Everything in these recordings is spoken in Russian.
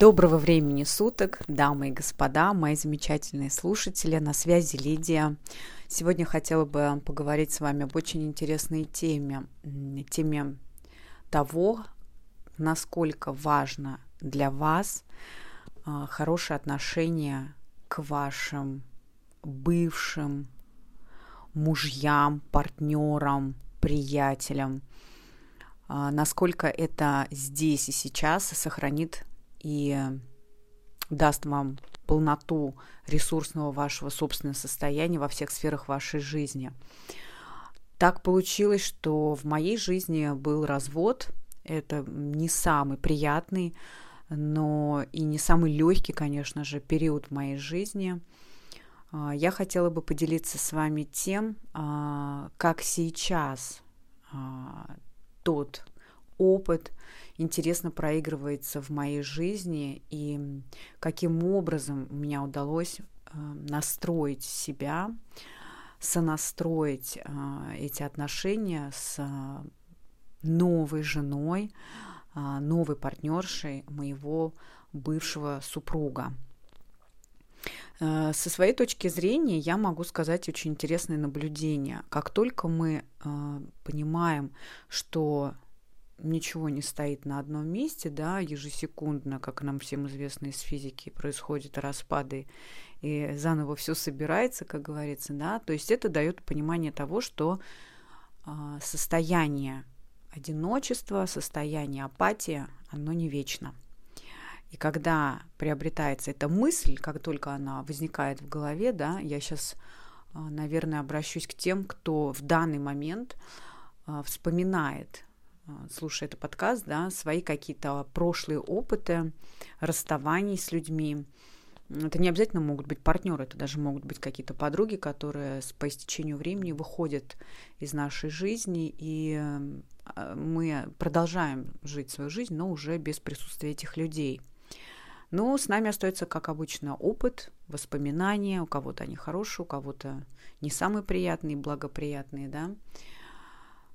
Доброго времени суток, дамы и господа, мои замечательные слушатели, на связи Лидия. Сегодня хотела бы поговорить с вами об очень интересной теме, теме того, насколько важно для вас а, хорошее отношение к вашим бывшим мужьям, партнерам, приятелям, а, насколько это здесь и сейчас сохранит и даст вам полноту ресурсного вашего собственного состояния во всех сферах вашей жизни. Так получилось, что в моей жизни был развод. Это не самый приятный, но и не самый легкий, конечно же, период в моей жизни. А, я хотела бы поделиться с вами тем, а, как сейчас а, тот опыт интересно проигрывается в моей жизни и каким образом меня удалось э, настроить себя, сонастроить э, эти отношения с новой женой, э, новой партнершей моего бывшего супруга. Со своей точки зрения я могу сказать очень интересное наблюдение. Как только мы понимаем, что ничего не стоит на одном месте, да, ежесекундно, как нам всем известно из физики, происходят распады, и заново все собирается, как говорится, да, то есть это дает понимание того, что э, состояние одиночества, состояние апатии, оно не вечно. И когда приобретается эта мысль, как только она возникает в голове, да, я сейчас, наверное, обращусь к тем, кто в данный момент вспоминает а, слушая этот подкаст, да, свои какие-то прошлые опыты расставаний с людьми. Это не обязательно могут быть партнеры, это даже могут быть какие-то подруги, которые по истечению времени выходят из нашей жизни, и а, мы продолжаем жить свою жизнь, но уже без присутствия этих людей. Но с нами остается, как обычно, опыт, воспоминания. У кого-то они хорошие, у кого-то не самые приятные, благоприятные, да.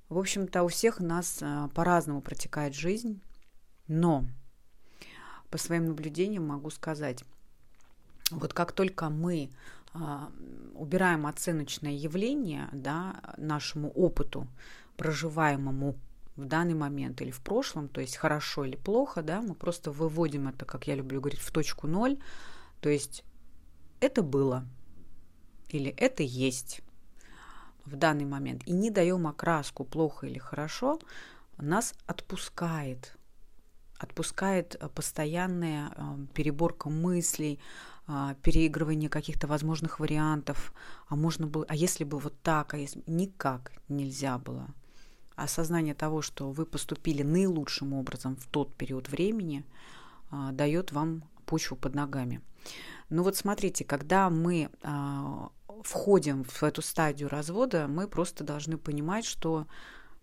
В общем-то, у всех нас а, по-разному протекает жизнь, но по своим наблюдениям могу сказать, вот как только мы а, убираем оценочное явление да, нашему опыту, проживаемому в данный момент или в прошлом, то есть хорошо или плохо, да, мы просто выводим это, как я люблю говорить, в точку ноль, то есть это было или это есть в данный момент и не даем окраску плохо или хорошо, нас отпускает. Отпускает э, постоянная э, переборка мыслей, э, переигрывание каких-то возможных вариантов. А можно было, а если бы вот так, а если никак нельзя было. Осознание того, что вы поступили наилучшим образом в тот период времени, дает вам почву под ногами. Ну вот смотрите, когда мы входим в эту стадию развода, мы просто должны понимать, что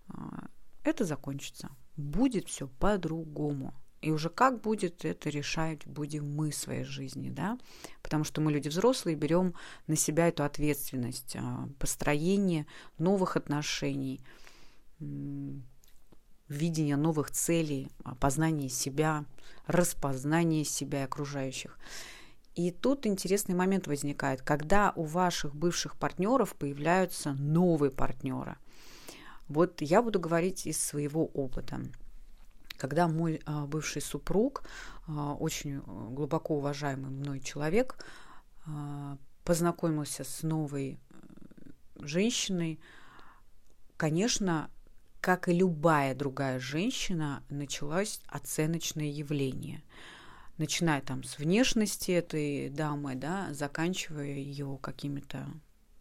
а, это закончится. Будет все по-другому. И уже как будет, это решать будем мы в своей жизни, да, потому что мы люди взрослые, берем на себя эту ответственность а, построения новых отношений, видения новых целей, познания себя, распознания себя и окружающих. И тут интересный момент возникает, когда у ваших бывших партнеров появляются новые партнеры. Вот я буду говорить из своего опыта. Когда мой а, бывший супруг, а, очень глубоко уважаемый мной человек, а, познакомился с новой э, женщиной, конечно, как и любая другая женщина, началось оценочное явление – начиная там с внешности этой дамы, да, заканчивая ее какими-то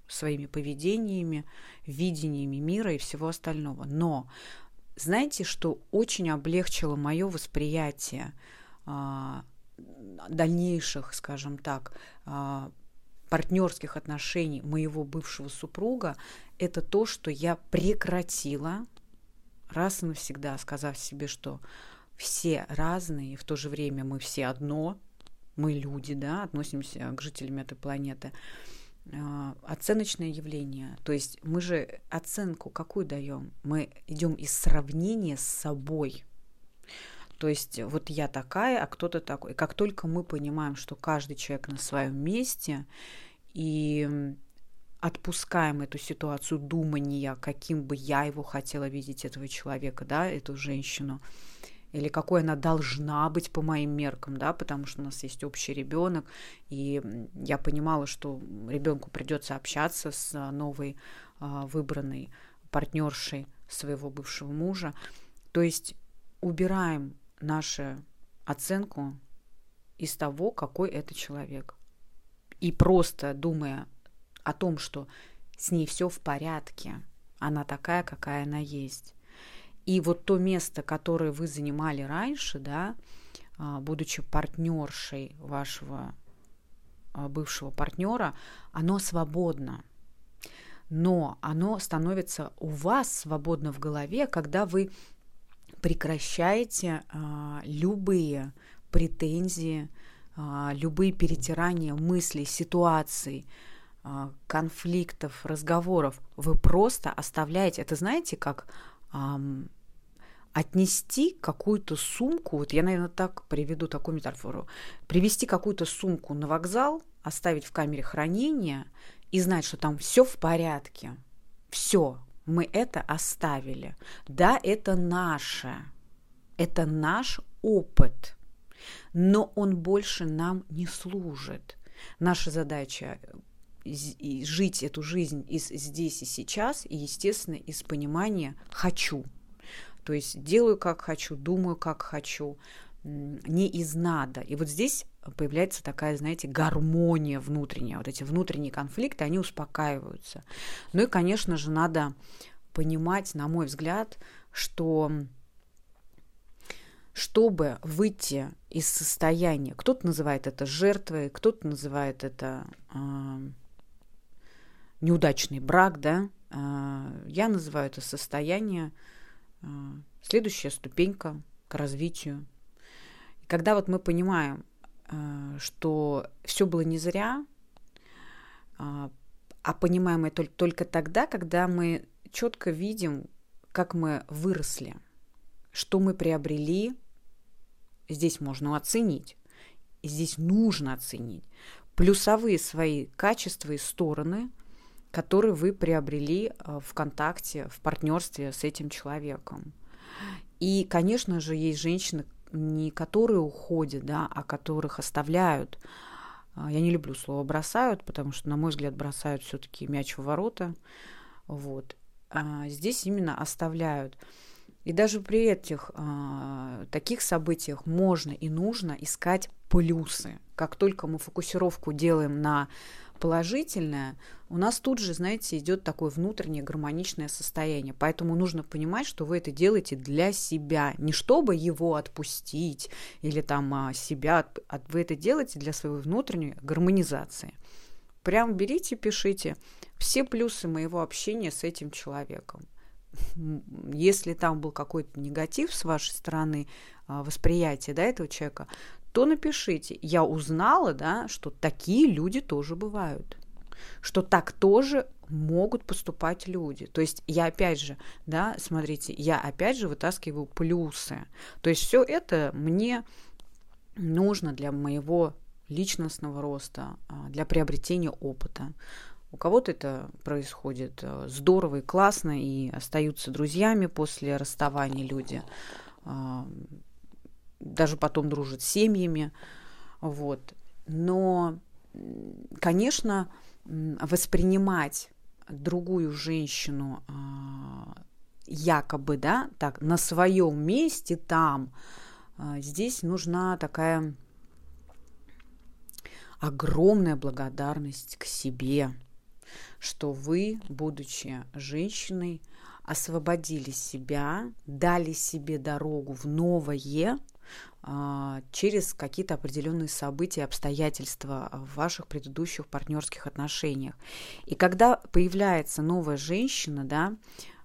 своими поведениями, видениями мира и всего остального. Но знаете, что очень облегчило мое восприятие а, дальнейших, скажем так, а, партнерских отношений моего бывшего супруга, это то, что я прекратила раз и навсегда, сказав себе, что все разные, и в то же время мы все одно, мы люди, да, относимся к жителям этой планеты. А, оценочное явление. То есть мы же оценку какую даем? Мы идем из сравнения с собой. То есть вот я такая, а кто-то такой. И как только мы понимаем, что каждый человек на своем месте, и отпускаем эту ситуацию думания, каким бы я его хотела видеть, этого человека, да, эту женщину, или какой она должна быть по моим меркам, да, потому что у нас есть общий ребенок, и я понимала, что ребенку придется общаться с новой а, выбранной партнершей своего бывшего мужа. То есть убираем нашу оценку из того, какой это человек. И просто думая о том, что с ней все в порядке, она такая, какая она есть, и вот то место, которое вы занимали раньше, да, а, будучи партнершей вашего а, бывшего партнера, оно свободно. Но оно становится у вас свободно в голове, когда вы прекращаете а, любые претензии, любые перетирания мыслей, ситуаций, конфликтов, разговоров. Вы просто оставляете. Это знаете, как отнести какую-то сумку, вот я, наверное, так приведу такую метафору, привести какую-то сумку на вокзал, оставить в камере хранения и знать, что там все в порядке, все, мы это оставили. Да, это наше, это наш опыт, но он больше нам не служит. Наша задача и жить эту жизнь из здесь и сейчас, и, естественно, из понимания «хочу». То есть делаю, как хочу, думаю, как хочу, не из надо. И вот здесь появляется такая, знаете, гармония внутренняя. Вот эти внутренние конфликты, они успокаиваются. Ну и, конечно же, надо понимать, на мой взгляд, что чтобы выйти из состояния, кто-то называет это жертвой, кто-то называет это э, неудачный брак, да, а, я называю это состояние а, следующая ступенька к развитию. Когда вот мы понимаем, а, что все было не зря, а понимаем это только тогда, когда мы четко видим, как мы выросли, что мы приобрели, здесь можно оценить, здесь нужно оценить плюсовые свои качества и стороны – который вы приобрели э, в контакте, в партнерстве с этим человеком. И, конечно же, есть женщины, не которые уходят, да, а которых оставляют. А, я не люблю слово бросают, потому что, на мой взгляд, бросают все-таки мяч в ворота. Вот. А здесь именно оставляют. И даже при этих а, таких событиях можно и нужно искать плюсы. Как только мы фокусировку делаем на положительное, у нас тут же, знаете, идет такое внутреннее гармоничное состояние. Поэтому нужно понимать, что вы это делаете для себя, не чтобы его отпустить или там а, себя, вы это делаете для своей внутренней гармонизации. Прям берите, пишите все плюсы моего общения с этим человеком. Если там был какой-то негатив с вашей стороны, а, восприятия да, этого человека, то напишите. Я узнала, да, что такие люди тоже бывают. Что так тоже могут поступать люди. То есть я опять же, да, смотрите, я опять же вытаскиваю плюсы. То есть все это мне нужно для моего личностного роста, а, для приобретения опыта. У кого-то это происходит э, здорово и классно, и остаются друзьями после расставания люди а, даже потом дружат с семьями. Вот. Но, конечно, воспринимать другую женщину а, якобы, да, так, на своем месте там, а, здесь нужна такая огромная благодарность к себе. что вы, будучи женщиной, освободили себя, дали себе дорогу в новое через какие-то определенные события, обстоятельства в ваших предыдущих партнерских отношениях. И когда появляется новая женщина, да,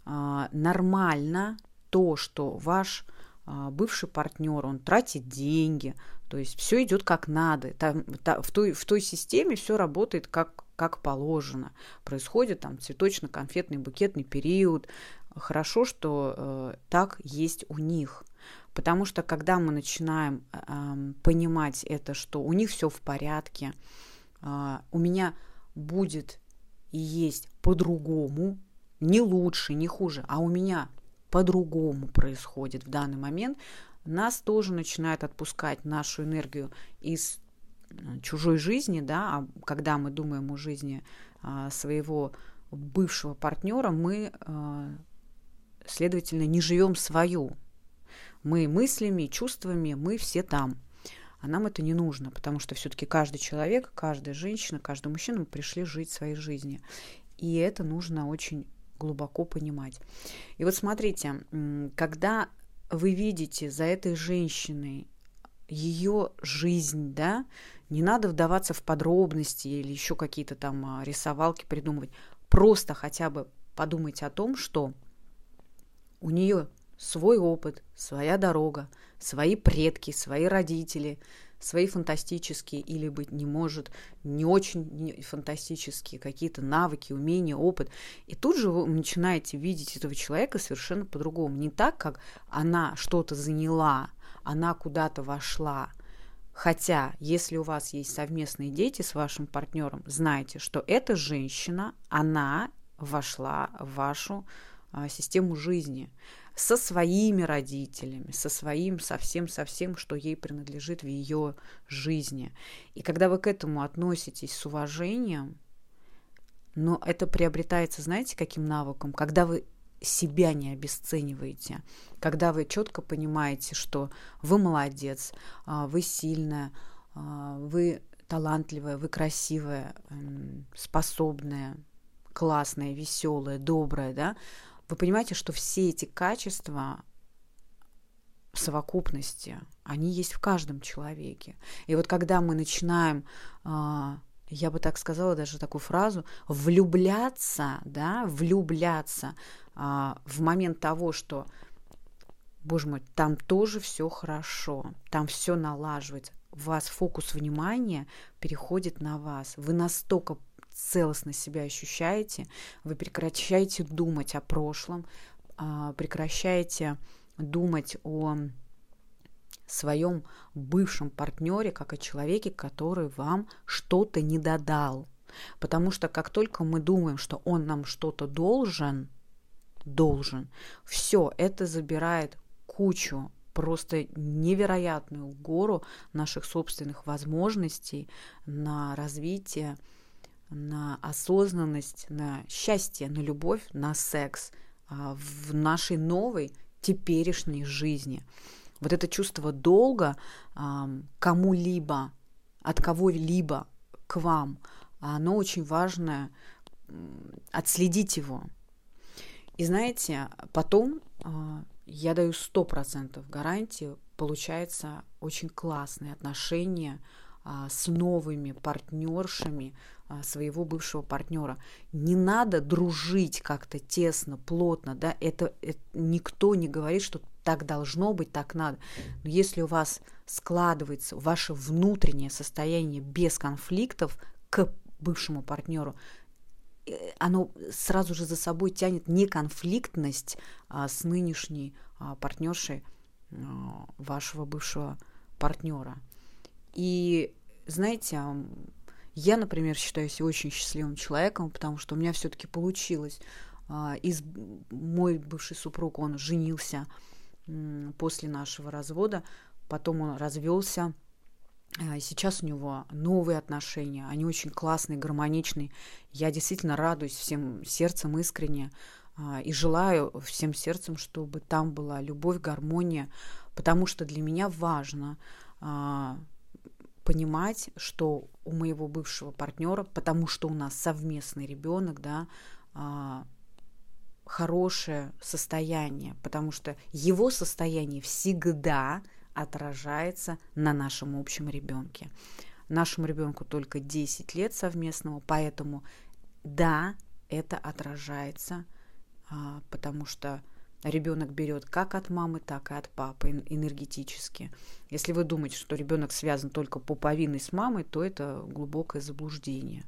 а, нормально то, что ваш а, бывший партнер, он тратит деньги, то есть все идет как надо. Там, та, в, той, в той системе все работает как, как положено. Происходит там цветочно-конфетный букетный период. Хорошо, что э, так есть у них. Потому что когда мы начинаем э, понимать это, что у них все в порядке, э, у меня будет и есть по-другому, не лучше, не хуже, а у меня по-другому происходит в данный момент, нас тоже начинает отпускать нашу энергию из э, чужой жизни, да, а когда мы думаем о жизни а, своего бывшего партнера, мы, а, следовательно, не живем свою. Мы мыслями, чувствами, мы все там. А нам это не нужно, потому что все-таки каждый человек, каждая женщина, каждый мужчина пришли жить своей жизнью. И это нужно очень глубоко понимать. И вот смотрите, когда вы видите за этой женщиной ее жизнь, да, не надо вдаваться в подробности или еще какие-то там а, рисовалки придумывать. Просто хотя бы подумайте о том, что у нее свой опыт, своя дорога, свои предки, свои родители, свои фантастические или быть не может, не очень фантастические какие-то навыки, умения, опыт. И тут же вы начинаете видеть этого человека совершенно по-другому. Не так, как она что-то заняла, она куда-то вошла. Хотя, если у вас есть совместные дети с вашим партнером, знайте, что эта женщина, она вошла в вашу а, систему жизни со своими родителями, со своим, совсем, совсем, что ей принадлежит в ее жизни. И когда вы к этому относитесь с уважением, но это приобретается, знаете, каким навыком? Когда вы себя не обесцениваете, когда вы четко понимаете, что вы молодец, а, вы сильная, а, вы талантливая, вы красивая, способная, классная, веселая, добрая, да, вы понимаете, что все эти качества в совокупности, они есть в каждом человеке. И вот когда мы начинаем, а, я бы так сказала даже такую фразу, влюбляться, да, влюбляться а, в момент того, что, боже мой, там тоже все хорошо, там все налаживается, у вас фокус внимания переходит на вас. Вы настолько целостно себя ощущаете, вы прекращаете думать о прошлом, а, прекращаете думать о своем бывшем партнере, как о человеке, который вам что-то не додал. Потому что как только мы думаем, что он нам что-то должен, должен, все это забирает кучу просто невероятную гору наших собственных возможностей на развитие на осознанность, на счастье, на любовь, на секс а, в нашей новой теперешней жизни. Вот это чувство долга кому-либо, от кого-либо к вам, оно очень важное, отследить его. И знаете, потом а, я даю 100% гарантии, получается очень классные отношения а, с новыми партнершами, своего бывшего партнера. Не надо дружить как-то тесно, плотно, да, это, это никто не говорит, что так должно быть, так надо. Но если у вас складывается ваше внутреннее состояние без конфликтов к бывшему партнеру, э, оно сразу же за собой тянет неконфликтность а, с нынешней а, партнершей а, вашего бывшего партнера. И знаете, я, например, считаю себя очень счастливым человеком, потому что у меня все-таки получилось. А, из, мой бывший супруг, он женился после нашего развода, потом он развелся. А, сейчас у него новые отношения, они очень классные, гармоничные. Я действительно радуюсь всем сердцем искренне а, и желаю всем сердцем, чтобы там была любовь, гармония, потому что для меня важно понимать, что у моего бывшего партнера, потому что у нас совместный ребенок, да, а, хорошее состояние, потому что его состояние всегда отражается на нашем общем ребенке. Нашему ребенку только 10 лет совместного, поэтому да, это отражается, а, потому что ребенок берет как от мамы, так и от папы энергетически. Если вы думаете, что ребенок связан только пуповиной с мамой, то это глубокое заблуждение.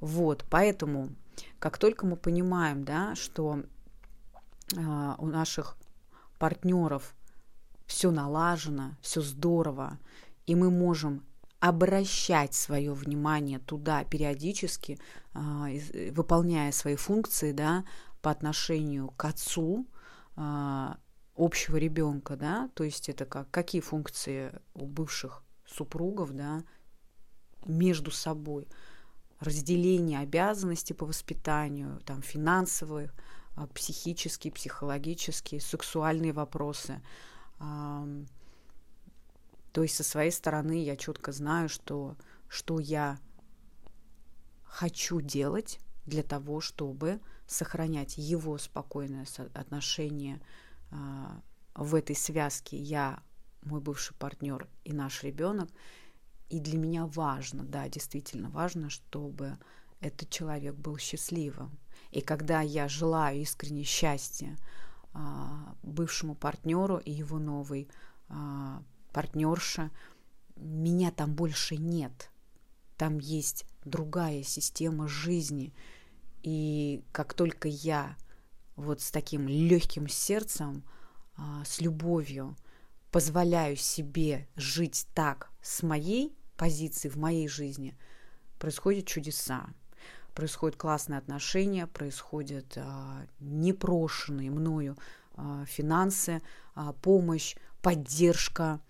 Вот, поэтому, как только мы понимаем, да, что э, у наших партнеров все налажено, все здорово, и мы можем обращать свое внимание туда периодически, э, выполняя свои функции, да, по отношению к отцу, общего ребенка, да, то есть это как, какие функции у бывших супругов, да, между собой, разделение обязанностей по воспитанию, там, финансовые, а, психические, психологические, сексуальные вопросы. То есть со своей стороны я четко знаю, что, что я хочу делать для того, чтобы сохранять его спокойное отношение а, в этой связке я, мой бывший партнер и наш ребенок. И для меня важно, да, действительно важно, чтобы этот человек был счастливым. И когда я желаю искренне счастья а, бывшему партнеру и его новой а, партнерше, меня там больше нет. Там есть другая система жизни, и как только я вот с таким легким сердцем, а, с любовью позволяю себе жить так с моей позиции в моей жизни, происходят чудеса. Происходят классные отношения, происходят а, непрошенные мною а, финансы, помощь, поддержка.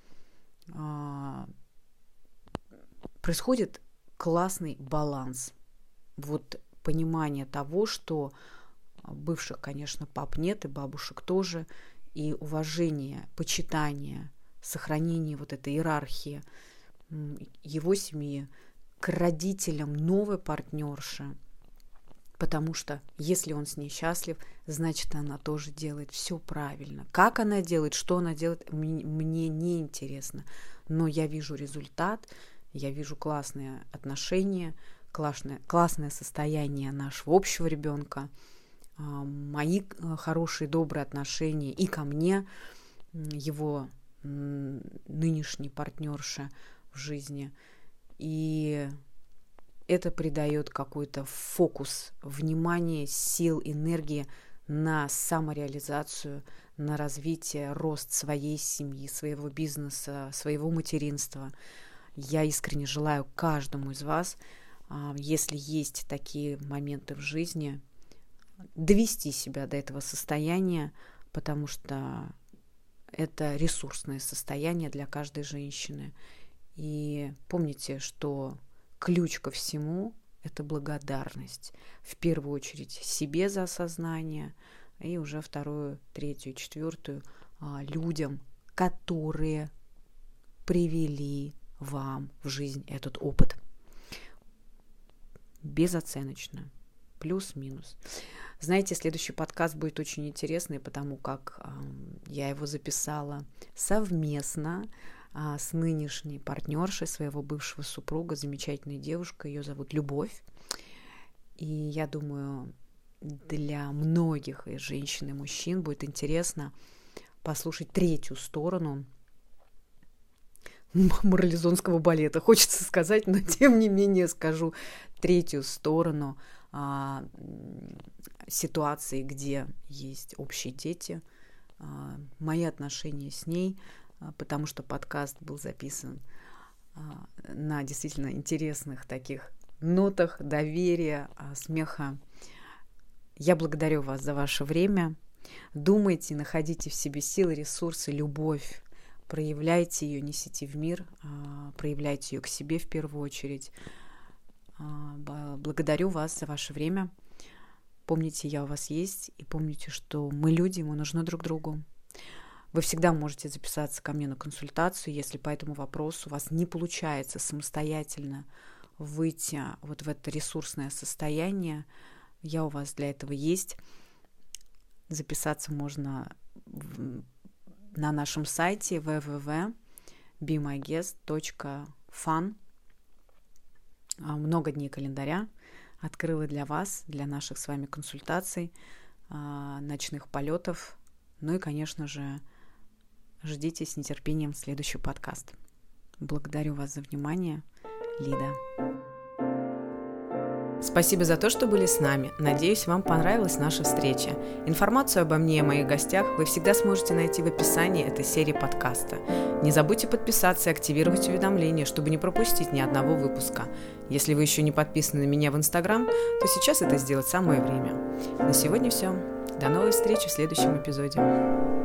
Происходит классный баланс. Вот понимание того, что бывших, конечно, пап нет, и бабушек тоже, и уважение, почитание, сохранение вот этой иерархии его семьи к родителям новой партнерши, потому что если он с ней счастлив, значит, она тоже делает все правильно. Как она делает, что она делает, мне не интересно, но я вижу результат, я вижу классные отношения, классное, классное состояние нашего общего ребенка, а, мои э, хорошие, добрые отношения и ко мне, его нынешней партнерши в жизни. И это придает какой-то фокус внимания, сил, энергии на самореализацию, на развитие, рост своей семьи, своего бизнеса, своего материнства. Я искренне желаю каждому из вас – если есть такие моменты в жизни, довести себя до этого состояния, потому что это ресурсное состояние для каждой женщины. И помните, что ключ ко всему – это благодарность. В первую очередь себе за осознание, и уже вторую, третью, четвертую а, людям, которые привели вам в жизнь этот опыт безоценочно. Плюс-минус. Знаете, следующий подкаст будет очень интересный, потому как э, я его записала совместно э, с нынешней партнершей своего бывшего супруга, замечательной девушкой, ее зовут Любовь. И я думаю, для многих и женщин, и мужчин будет интересно послушать третью сторону морализонского балета, хочется сказать, но тем не менее скажу третью сторону а, ситуации, где есть общие дети, а, мои отношения с ней, а, потому что подкаст был записан а, на действительно интересных таких нотах доверия, а, смеха. Я благодарю вас за ваше время. Думайте, находите в себе силы, ресурсы, любовь. Проявляйте ее, несите в мир, а, проявляйте ее к себе в первую очередь. А, благодарю вас за ваше время. Помните, я у вас есть, и помните, что мы люди, мы нужны друг другу. Вы всегда можете записаться ко мне на консультацию, если по этому вопросу у вас не получается самостоятельно выйти вот в это ресурсное состояние, я у вас для этого есть. Записаться можно на нашем сайте www.bemyguest.fun. А, много дней календаря открыла для вас, для наших с вами консультаций, а, ночных полетов. Ну и, конечно же, ждите с нетерпением следующий подкаст. Благодарю вас за внимание. Лида. Спасибо за то, что были с нами. Надеюсь, вам понравилась наша встреча. Информацию обо мне и моих гостях вы всегда сможете найти в описании этой серии подкаста. Не забудьте подписаться и активировать уведомления, чтобы не пропустить ни одного выпуска. Если вы еще не подписаны на меня в Инстаграм, то сейчас это сделать самое время. На сегодня все. До новой встречи в следующем эпизоде.